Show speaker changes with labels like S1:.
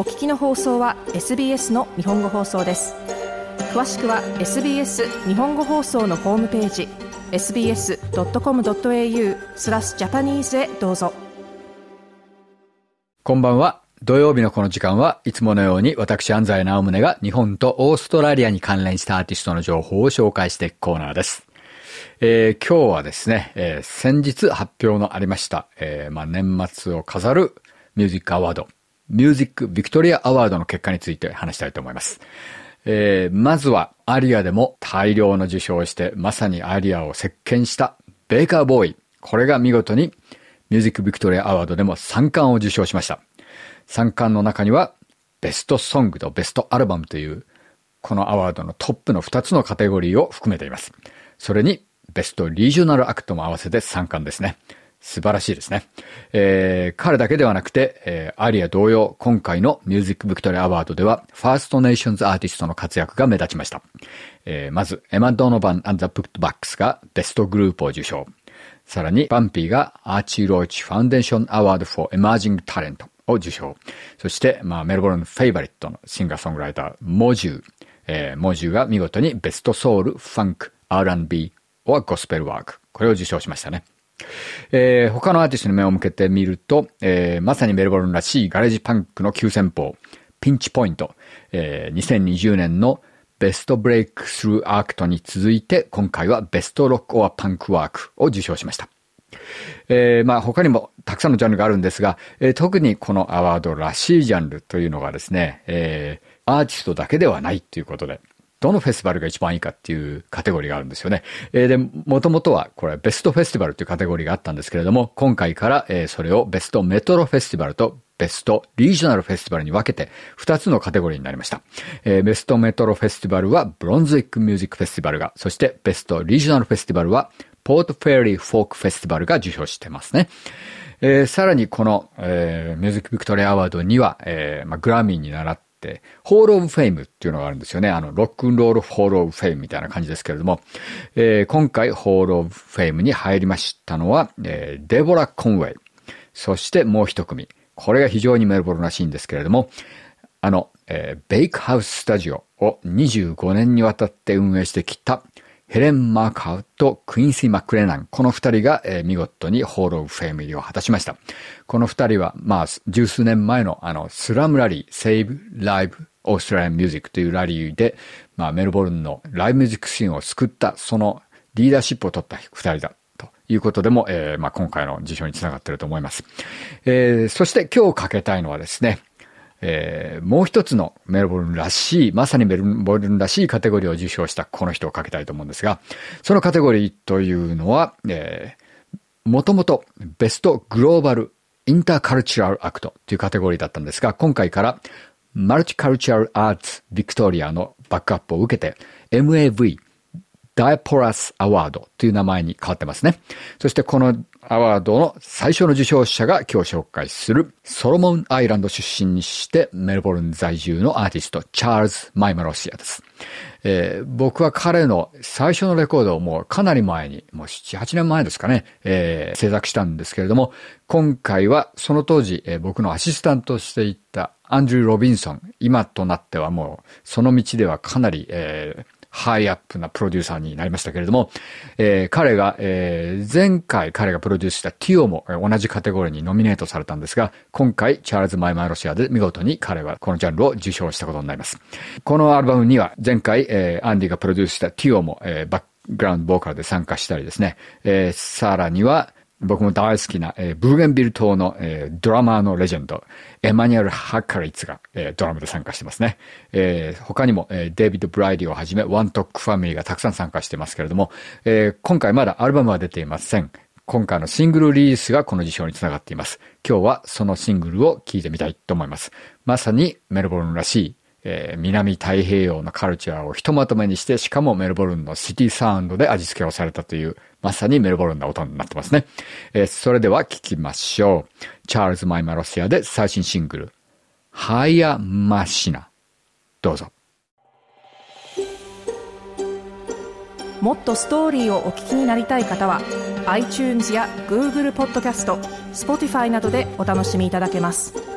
S1: お聞きの放送は SBS の日本語放送です詳しくは SBS 日本語放送のホームページ sbs.com.au スラスジャパニーズへどうぞ
S2: こんばんは土曜日のこの時間はいつものように私安西直宗が日本とオーストラリアに関連したアーティストの情報を紹介していくコーナーですえー、今日はですね、えー、先日発表のありました、えーまあ、年末を飾るミュージックアワードミュージック・ビクトリア・アワードの結果について話したいと思います。えー、まずは、アリアでも大量の受賞をして、まさにアリアを席巻したベーカー・ボーイ。これが見事に、ミュージック・ビクトリア・アワードでも3冠を受賞しました。3冠の中には、ベスト・ソングとベスト・アルバムという、このアワードのトップの2つのカテゴリーを含めています。それに、ベスト・リージョナル・アクトも合わせて3冠ですね。素晴らしいですね。えー、彼だけではなくて、えー、アリア同様、今回のミュージックビクトリアアワードでは、ファーストネーションズアーティストの活躍が目立ちました。えー、まず、エマ・ドノバンアンザ・プットバックスがベストグループを受賞。さらに、バンピーがアーチー・ローチ・ファンデーション・アワード・フォー・エマージング・タレントを受賞。そして、まあ、メルボルン・フェイバリットのシンガー・ソングライター、モジュー。えー、モジューが見事にベストソウル、ファンク、R&B、オア・ゴスペル・ワーク。これを受賞しましたね。えー、他のアーティストに目を向けてみると、えー、まさにメルボルンらしいガレージパンクの急先鋒、ピンチポイント、えー、2020年のベストブレイクスルーアークトに続いて、今回はベストロックオアパンクワークを受賞しました。えー、まあ他にもたくさんのジャンルがあるんですが、えー、特にこのアワードらしいジャンルというのがですね、えー、アーティストだけではないということで、どのフェスティバルが一番いいかっていうカテゴリーがあるんですよね。えー、で、もともとはこれベストフェスティバルというカテゴリーがあったんですけれども、今回から、えそれをベストメトロフェスティバルとベストリージョナルフェスティバルに分けて2つのカテゴリーになりました。えー、ベストメトロフェスティバルはブロンズウィックミュージックフェスティバルが、そしてベストリージョナルフェスティバルはポートフェリーフォークフェスティバルが受賞してますね。えー、さらにこの、えー、ミュージックビクトリアアワードには、えーまあ、グラミーに習って、ホールオブフェイムっていうのがあるんですよね。あの、ロックンロールホールオブフェイムみたいな感じですけれども、えー、今回ホールオブフェイムに入りましたのは、えー、デボラ・コンウェイ。そしてもう一組。これが非常にメルボルらしいんですけれども、あの、えー、ベイクハウススタジオを25年にわたって運営してきた、ヘレン・マーカハウとクインシー・マックレナン、この二人が、えー、見事にホール・オブ・フェミムーを果たしました。この二人は、まあ、十数年前のあの、スラムラリー、セイブ・ライブ・オーストラリアン・ミュージックというラリーで、まあ、メルボルンのライブミュージックシーンを救った、そのリーダーシップを取った二人だいうことでも、えー、まあ、今回の辞書につながっていると思います。えー、そして今日かけたいのはですね、えー、もう一つのメルボルンらしい、まさにメルボルンらしいカテゴリーを受賞したこの人をかけたいと思うんですが、そのカテゴリーというのは、えー、もともとベストグローバルインターカルチュラルアクトというカテゴリーだったんですが、今回からマルチカルチュラルアーツビクトリアのバックアップを受けて MAV ダイポラスアワードという名前に変わってますね。そしてこのアワードの最初の受賞者が今日紹介するソロモンアイランド出身にしてメルボルン在住のアーティストチャールズ・マイマロシアです。えー、僕は彼の最初のレコードをもうかなり前に、もう7、8年前ですかね、えー、制作したんですけれども、今回はその当時、えー、僕のアシスタントしていたアンドリュー・ロビンソン、今となってはもうその道ではかなり、えーハイアップなプロデューサーになりましたけれども、えー、彼が、えー、前回彼がプロデュースしたティオも同じカテゴリーにノミネートされたんですが、今回チャールズ・マイマイロシアで見事に彼はこのジャンルを受賞したことになります。このアルバムには前回、えー、アンディがプロデュースしたティオも、えー、バックグラウンドボーカルで参加したりですね、えー、さらには、僕も大好きな、えー、ブーゲンビル島の、えー、ドラマーのレジェンド、エマニュエル・ハッカリッツが、えー、ドラムで参加してますね。えー、他にも、えー、デイビッド・ブライディをはじめ、ワントックファミリーがたくさん参加してますけれども、えー、今回まだアルバムは出ていません。今回のシングルリリースがこの事象につながっています。今日はそのシングルを聴いてみたいと思います。まさにメルボルンらしいえー、南太平洋のカルチャーをひとまとめにして、しかもメルボルンのシティサウンドで味付けをされたという、まさにメルボルンな音になってますね。えー、それでは聞きましょう。チャールズ・マイマロシアで最新シングル、ハイア・マシナ。どうぞ。
S1: もっとストーリーをお聞きになりたい方は iTunes や Google ポッドキャスト Spotify などでお楽しみいただけます。